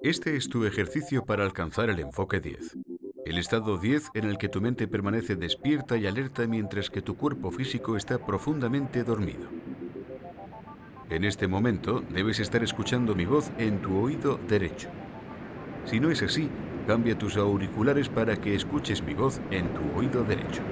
Este es tu ejercicio para alcanzar el enfoque 10. El estado 10 en el que tu mente permanece despierta y alerta mientras que tu cuerpo físico está profundamente dormido. En este momento debes estar escuchando mi voz en tu oído derecho. Si no es así, cambia tus auriculares para que escuches mi voz en tu oído derecho.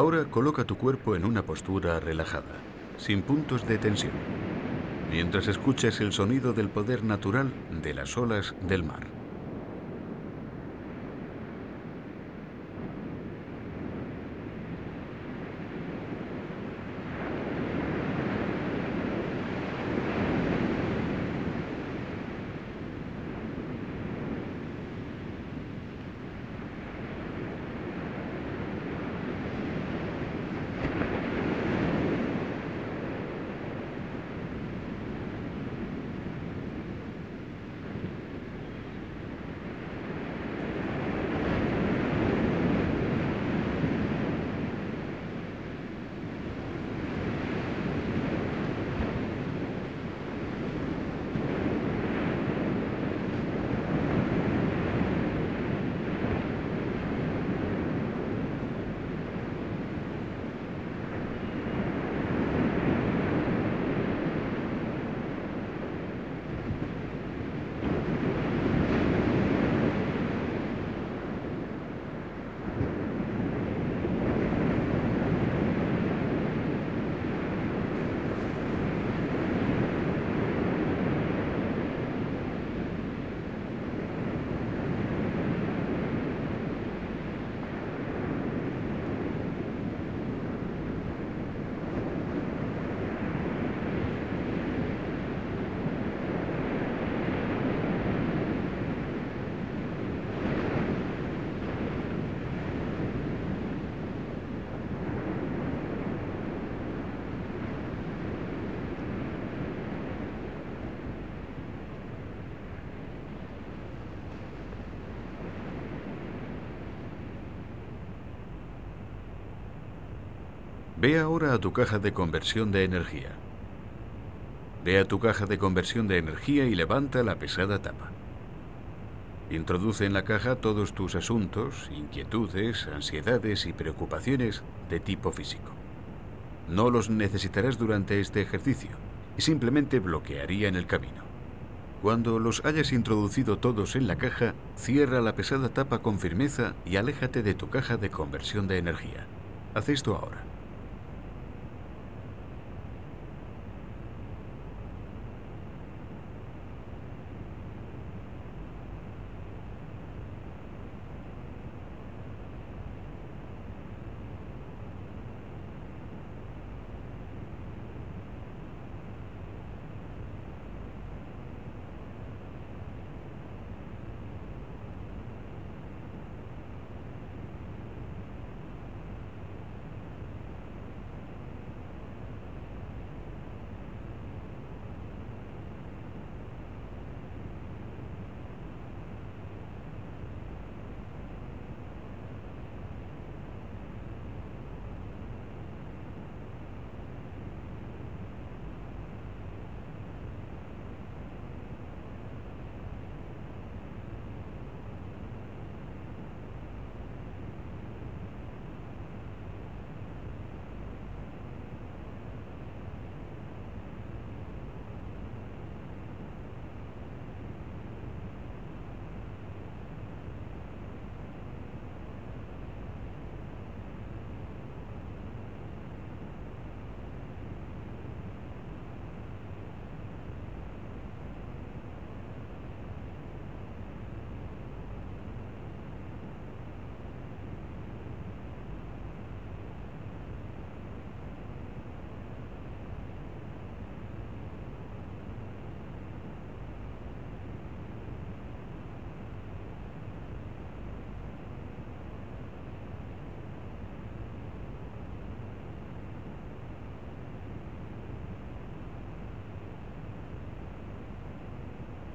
Ahora coloca tu cuerpo en una postura relajada, sin puntos de tensión, mientras escuchas el sonido del poder natural de las olas del mar. Ve ahora a tu caja de conversión de energía. Ve a tu caja de conversión de energía y levanta la pesada tapa. Introduce en la caja todos tus asuntos, inquietudes, ansiedades y preocupaciones de tipo físico. No los necesitarás durante este ejercicio y simplemente bloquearían el camino. Cuando los hayas introducido todos en la caja, cierra la pesada tapa con firmeza y aléjate de tu caja de conversión de energía. Haz esto ahora.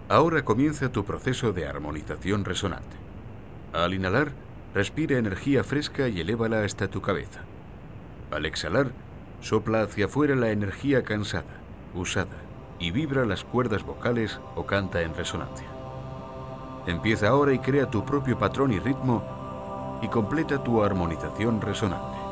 Ahora comienza tu proceso de armonización resonante. Al inhalar, respira energía fresca y elévala hasta tu cabeza. Al exhalar, sopla hacia afuera la energía cansada, usada, y vibra las cuerdas vocales o canta en resonancia. Empieza ahora y crea tu propio patrón y ritmo y completa tu armonización resonante.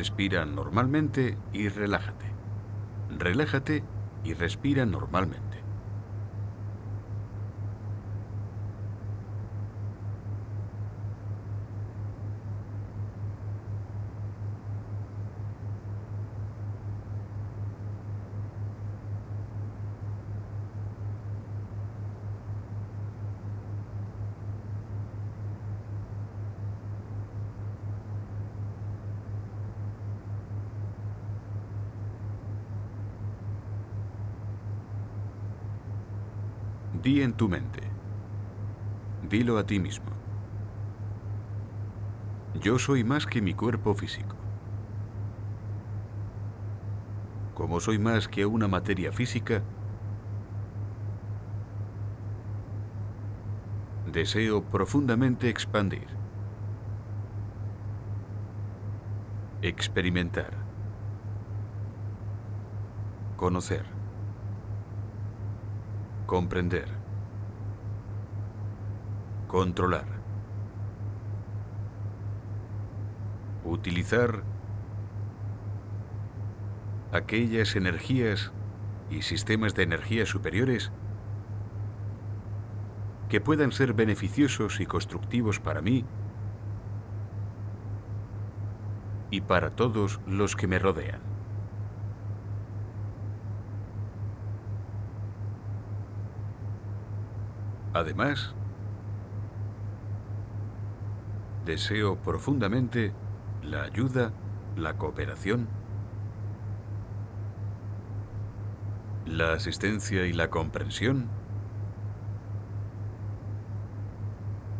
Respira normalmente y relájate. Relájate y respira normalmente. Di en tu mente. Dilo a ti mismo. Yo soy más que mi cuerpo físico. Como soy más que una materia física, deseo profundamente expandir, experimentar, conocer comprender, controlar, utilizar aquellas energías y sistemas de energía superiores que puedan ser beneficiosos y constructivos para mí y para todos los que me rodean. Además, deseo profundamente la ayuda, la cooperación, la asistencia y la comprensión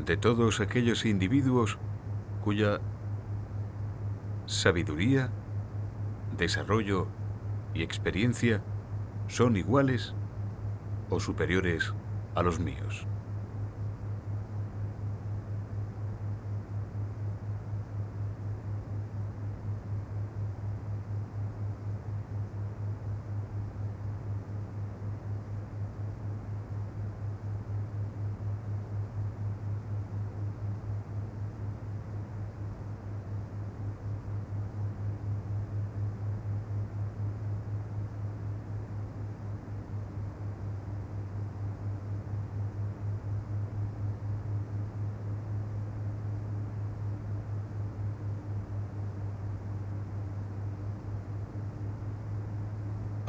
de todos aquellos individuos cuya sabiduría, desarrollo y experiencia son iguales o superiores a los míos.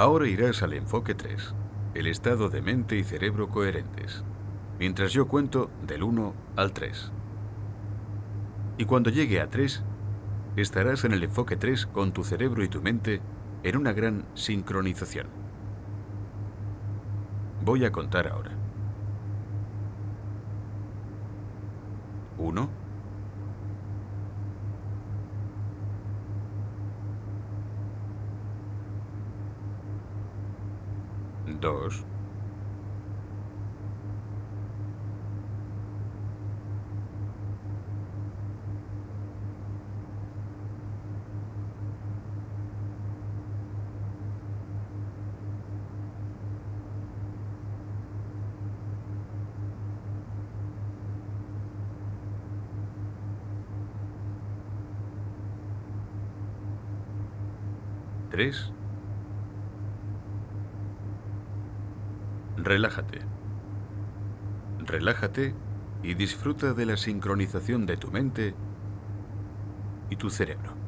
Ahora irás al enfoque 3, el estado de mente y cerebro coherentes, mientras yo cuento del 1 al 3. Y cuando llegue a 3, estarás en el enfoque 3 con tu cerebro y tu mente en una gran sincronización. Voy a contar ahora. 1. 2. 3. Relájate. Relájate y disfruta de la sincronización de tu mente y tu cerebro.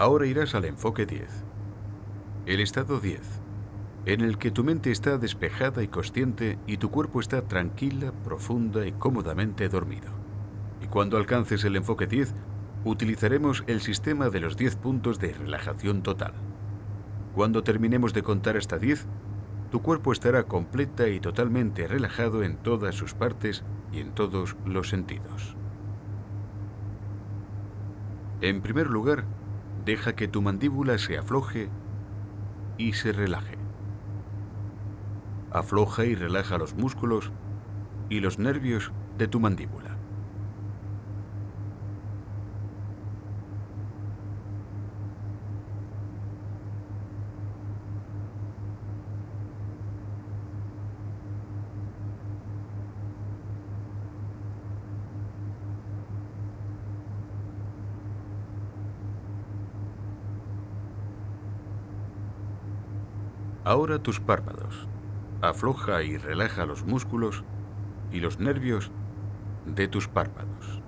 Ahora irás al enfoque 10. El estado 10, en el que tu mente está despejada y consciente y tu cuerpo está tranquila, profunda y cómodamente dormido. Y cuando alcances el enfoque 10, utilizaremos el sistema de los 10 puntos de relajación total. Cuando terminemos de contar hasta 10, tu cuerpo estará completa y totalmente relajado en todas sus partes y en todos los sentidos. En primer lugar, Deja que tu mandíbula se afloje y se relaje. Afloja y relaja los músculos y los nervios de tu mandíbula. Ahora tus párpados. Afloja y relaja los músculos y los nervios de tus párpados.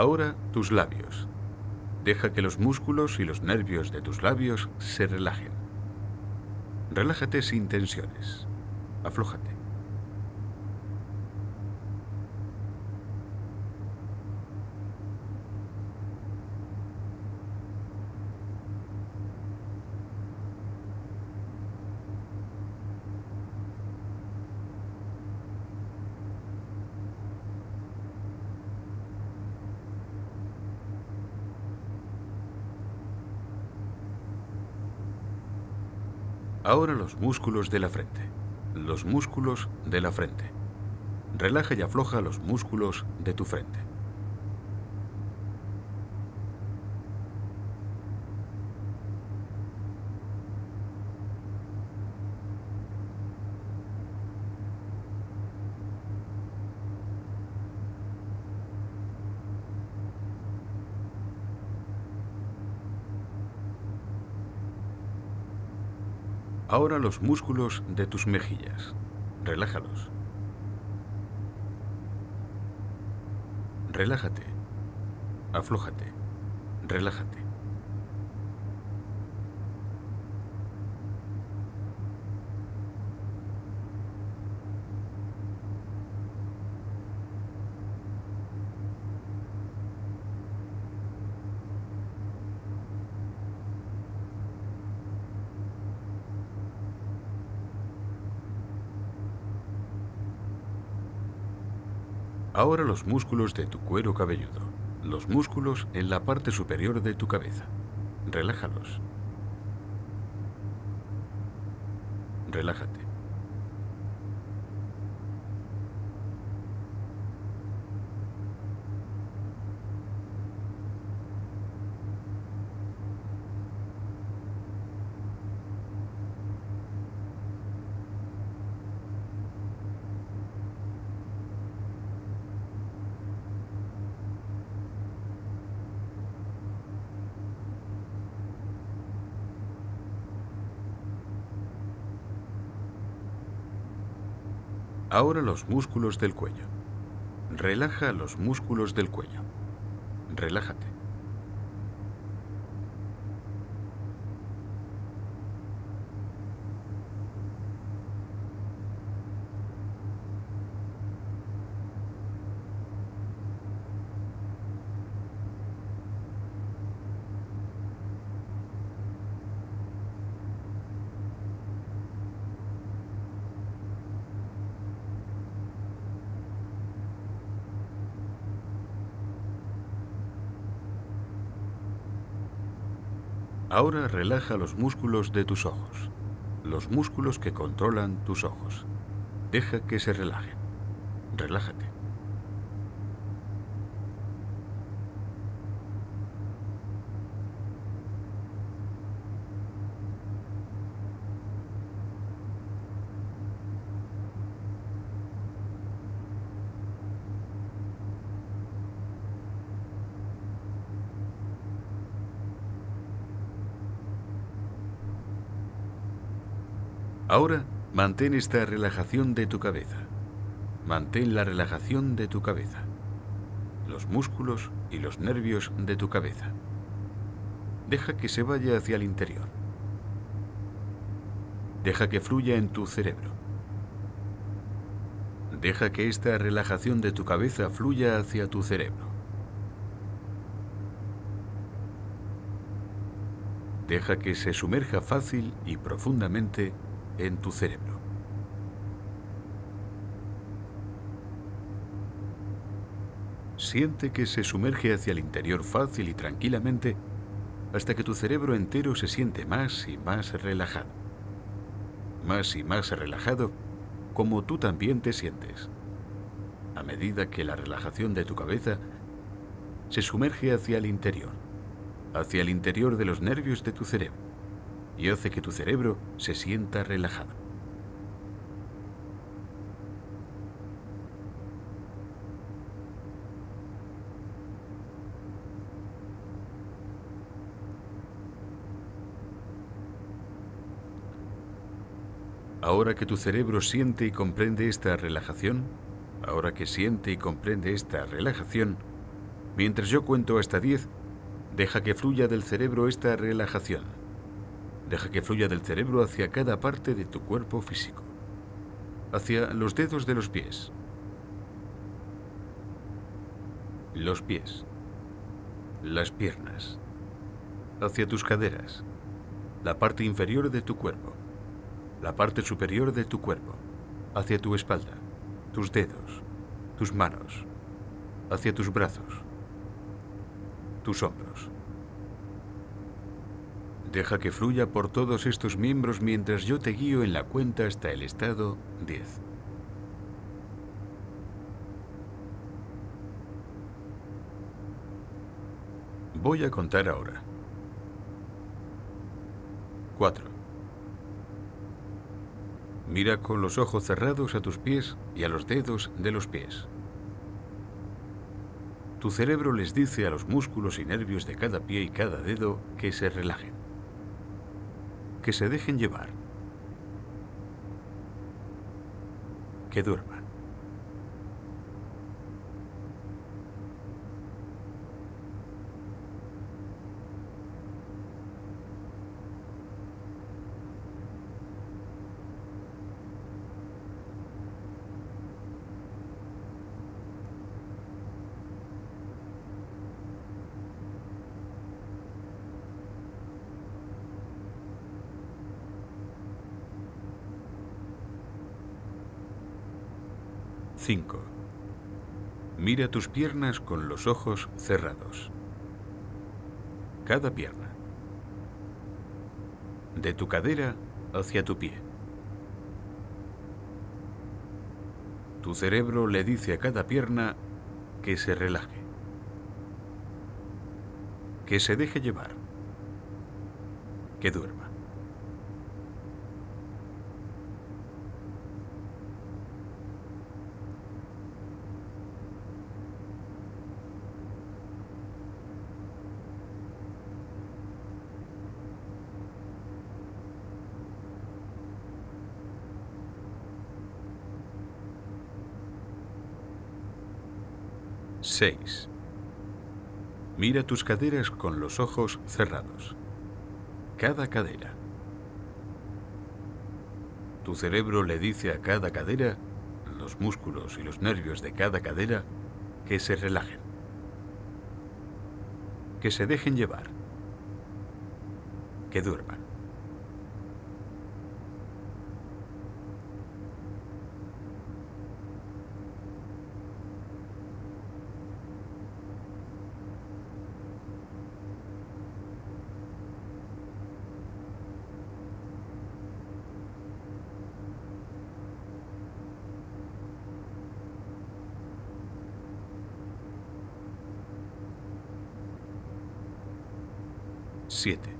Ahora tus labios. Deja que los músculos y los nervios de tus labios se relajen. Relájate sin tensiones. Aflójate. Ahora los músculos de la frente. Los músculos de la frente. Relaja y afloja los músculos de tu frente. Ahora los músculos de tus mejillas. Relájalos. Relájate. Aflójate. Relájate. Ahora los músculos de tu cuero cabelludo, los músculos en la parte superior de tu cabeza. Relájalos. Relájate. Ahora los músculos del cuello. Relaja los músculos del cuello. Relájate. Ahora relaja los músculos de tus ojos, los músculos que controlan tus ojos. Deja que se relajen. Relájate. Ahora mantén esta relajación de tu cabeza. Mantén la relajación de tu cabeza, los músculos y los nervios de tu cabeza. Deja que se vaya hacia el interior. Deja que fluya en tu cerebro. Deja que esta relajación de tu cabeza fluya hacia tu cerebro. Deja que se sumerja fácil y profundamente en tu cerebro. Siente que se sumerge hacia el interior fácil y tranquilamente hasta que tu cerebro entero se siente más y más relajado. Más y más relajado como tú también te sientes. A medida que la relajación de tu cabeza se sumerge hacia el interior, hacia el interior de los nervios de tu cerebro y hace que tu cerebro se sienta relajado. Ahora que tu cerebro siente y comprende esta relajación, ahora que siente y comprende esta relajación, mientras yo cuento hasta 10, Deja que fluya del cerebro esta relajación. Deja que fluya del cerebro hacia cada parte de tu cuerpo físico, hacia los dedos de los pies, los pies, las piernas, hacia tus caderas, la parte inferior de tu cuerpo, la parte superior de tu cuerpo, hacia tu espalda, tus dedos, tus manos, hacia tus brazos, tus hombros. Deja que fluya por todos estos miembros mientras yo te guío en la cuenta hasta el estado 10. Voy a contar ahora. 4. Mira con los ojos cerrados a tus pies y a los dedos de los pies. Tu cerebro les dice a los músculos y nervios de cada pie y cada dedo que se relajen, que se dejen llevar, que duerman. 5. Mira tus piernas con los ojos cerrados. Cada pierna. De tu cadera hacia tu pie. Tu cerebro le dice a cada pierna que se relaje, que se deje llevar, que duerma. 6. Mira tus caderas con los ojos cerrados. Cada cadera. Tu cerebro le dice a cada cadera, los músculos y los nervios de cada cadera, que se relajen. Que se dejen llevar. Que duerman. 7.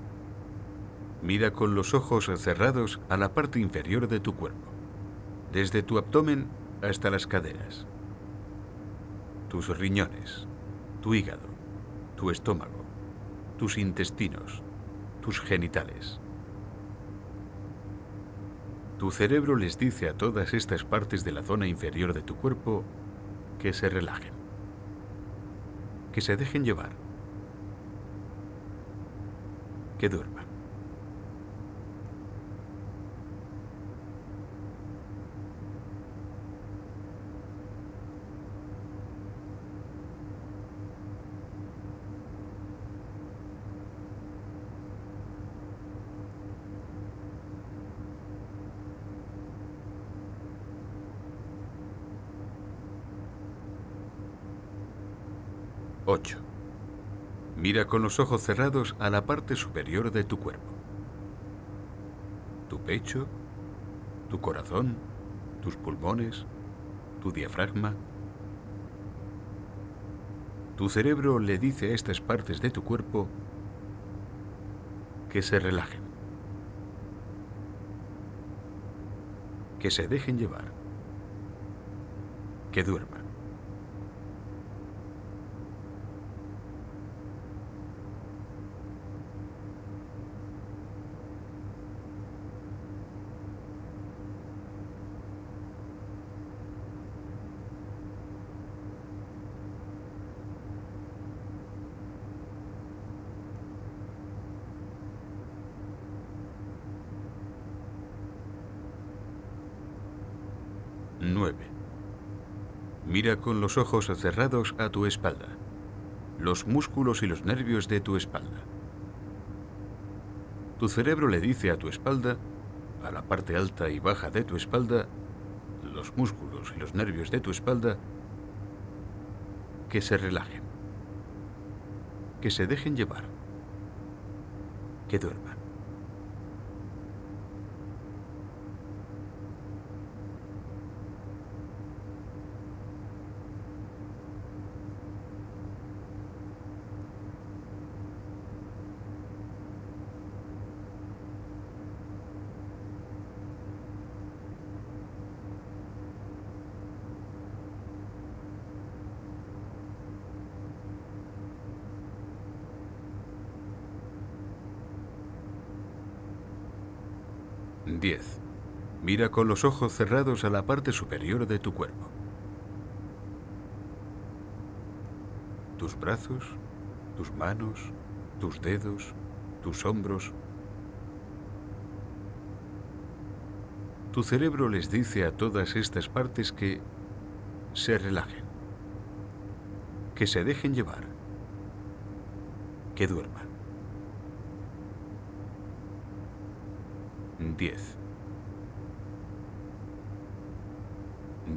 Mira con los ojos cerrados a la parte inferior de tu cuerpo, desde tu abdomen hasta las caderas, tus riñones, tu hígado, tu estómago, tus intestinos, tus genitales. Tu cerebro les dice a todas estas partes de la zona inferior de tu cuerpo que se relajen, que se dejen llevar que duerman. Ocho. Mira con los ojos cerrados a la parte superior de tu cuerpo. Tu pecho, tu corazón, tus pulmones, tu diafragma. Tu cerebro le dice a estas partes de tu cuerpo que se relajen, que se dejen llevar, que duerman. 9. Mira con los ojos cerrados a tu espalda, los músculos y los nervios de tu espalda. Tu cerebro le dice a tu espalda, a la parte alta y baja de tu espalda, los músculos y los nervios de tu espalda, que se relajen, que se dejen llevar, que duerman. Mira con los ojos cerrados a la parte superior de tu cuerpo. Tus brazos, tus manos, tus dedos, tus hombros. Tu cerebro les dice a todas estas partes que se relajen, que se dejen llevar, que duerman. 10.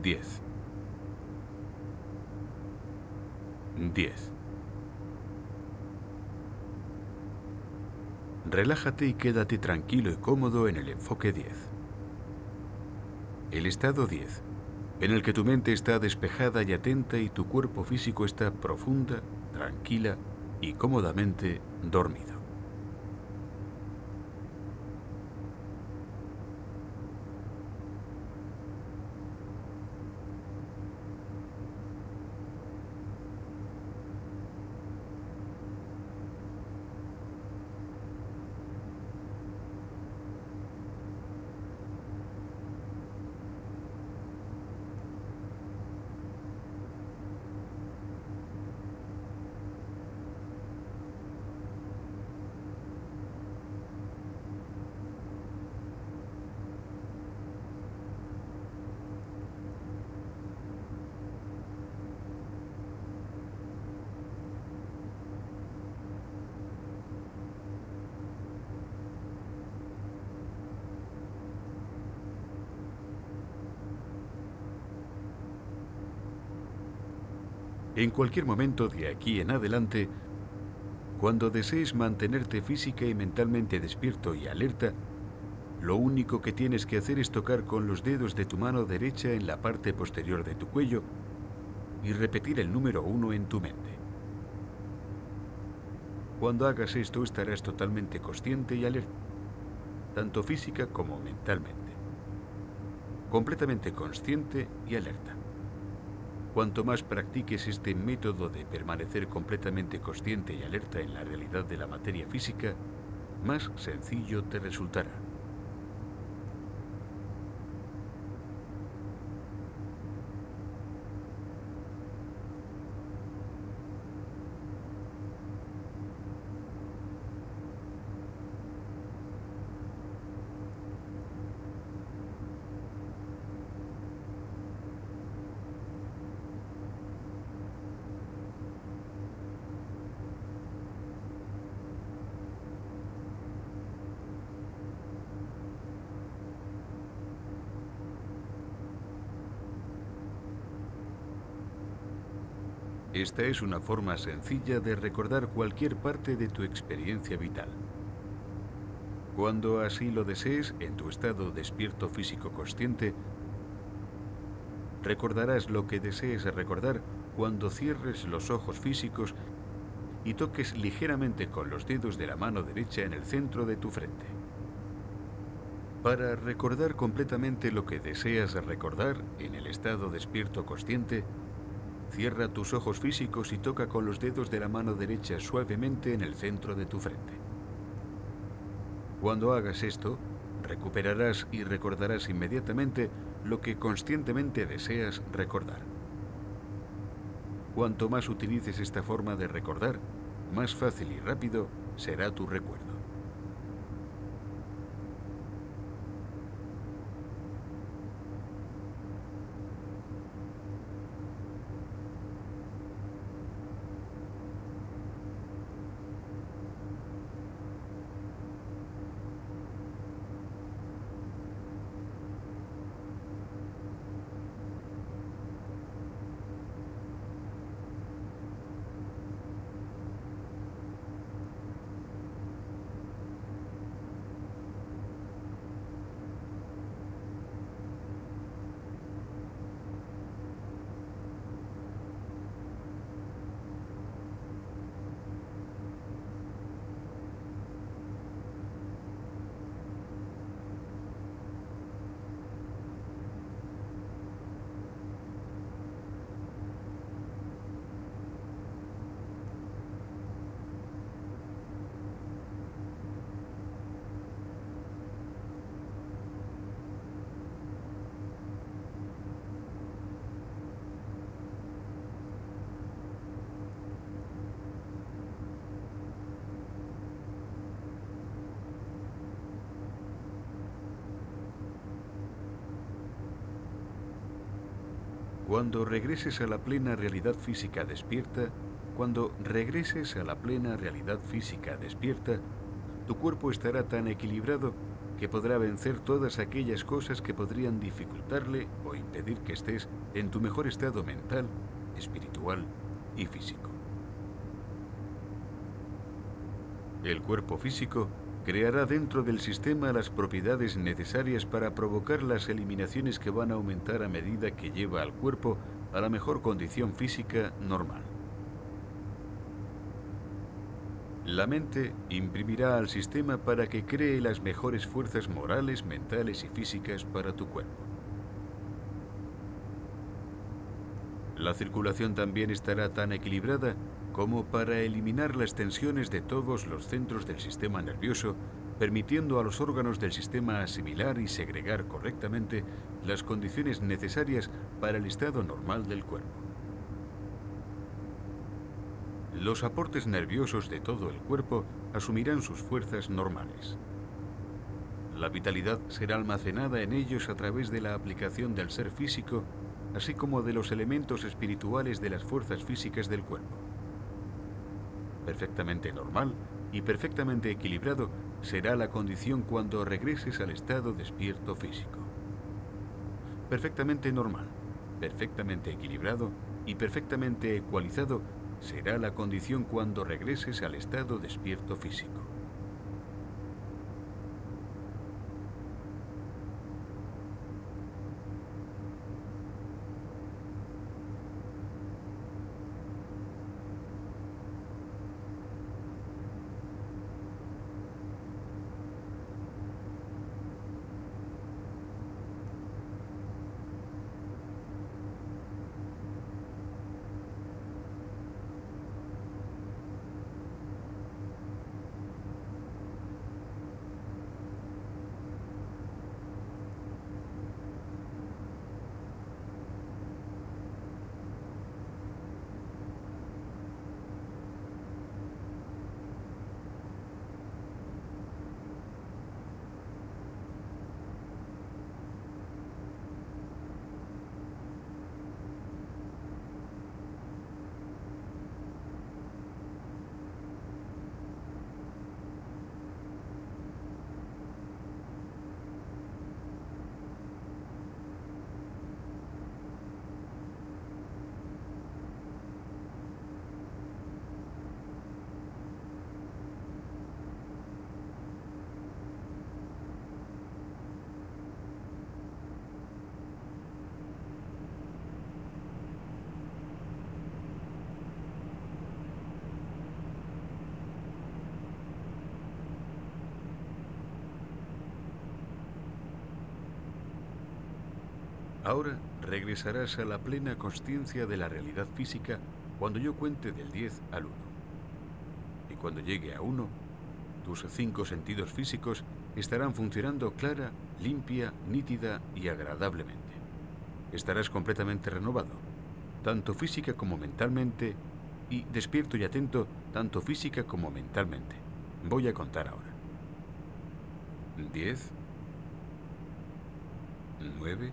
10. 10. Relájate y quédate tranquilo y cómodo en el enfoque 10. El estado 10, en el que tu mente está despejada y atenta y tu cuerpo físico está profunda, tranquila y cómodamente dormido. En cualquier momento de aquí en adelante, cuando desees mantenerte física y mentalmente despierto y alerta, lo único que tienes que hacer es tocar con los dedos de tu mano derecha en la parte posterior de tu cuello y repetir el número uno en tu mente. Cuando hagas esto estarás totalmente consciente y alerta, tanto física como mentalmente. Completamente consciente y alerta. Cuanto más practiques este método de permanecer completamente consciente y alerta en la realidad de la materia física, más sencillo te resultará. Esta es una forma sencilla de recordar cualquier parte de tu experiencia vital. Cuando así lo desees, en tu estado despierto físico consciente, recordarás lo que desees recordar cuando cierres los ojos físicos y toques ligeramente con los dedos de la mano derecha en el centro de tu frente. Para recordar completamente lo que deseas recordar en el estado despierto consciente, Cierra tus ojos físicos y toca con los dedos de la mano derecha suavemente en el centro de tu frente. Cuando hagas esto, recuperarás y recordarás inmediatamente lo que conscientemente deseas recordar. Cuanto más utilices esta forma de recordar, más fácil y rápido será tu recuerdo. Cuando regreses a la plena realidad física despierta, cuando regreses a la plena realidad física despierta, tu cuerpo estará tan equilibrado que podrá vencer todas aquellas cosas que podrían dificultarle o impedir que estés en tu mejor estado mental, espiritual y físico. El cuerpo físico creará dentro del sistema las propiedades necesarias para provocar las eliminaciones que van a aumentar a medida que lleva al cuerpo a la mejor condición física normal. La mente imprimirá al sistema para que cree las mejores fuerzas morales, mentales y físicas para tu cuerpo. La circulación también estará tan equilibrada como para eliminar las tensiones de todos los centros del sistema nervioso, permitiendo a los órganos del sistema asimilar y segregar correctamente las condiciones necesarias para el estado normal del cuerpo. Los aportes nerviosos de todo el cuerpo asumirán sus fuerzas normales. La vitalidad será almacenada en ellos a través de la aplicación del ser físico, así como de los elementos espirituales de las fuerzas físicas del cuerpo perfectamente normal y perfectamente equilibrado será la condición cuando regreses al estado despierto físico. Perfectamente normal, perfectamente equilibrado y perfectamente ecualizado será la condición cuando regreses al estado despierto físico. Ahora regresarás a la plena conciencia de la realidad física cuando yo cuente del 10 al 1. Y cuando llegue a 1, tus cinco sentidos físicos estarán funcionando clara, limpia, nítida y agradablemente. Estarás completamente renovado, tanto física como mentalmente, y despierto y atento tanto física como mentalmente. Voy a contar ahora. 10, 9,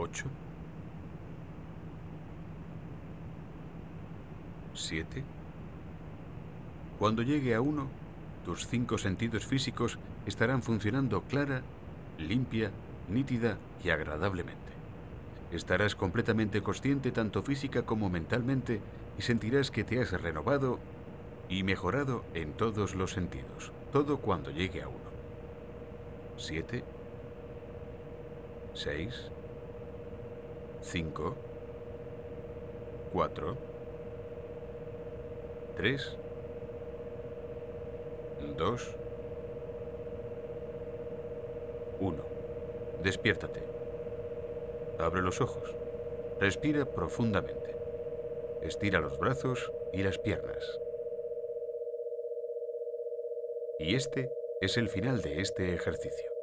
8, 7. Cuando llegue a 1, tus cinco sentidos físicos estarán funcionando clara, limpia, nítida y agradablemente. Estarás completamente consciente tanto física como mentalmente y sentirás que te has renovado y mejorado en todos los sentidos. Todo cuando llegue a 1. 7, 6, 5, 4, 3, 2, 1. Despiértate. Abre los ojos. Respira profundamente. Estira los brazos y las piernas. Y este es el final de este ejercicio.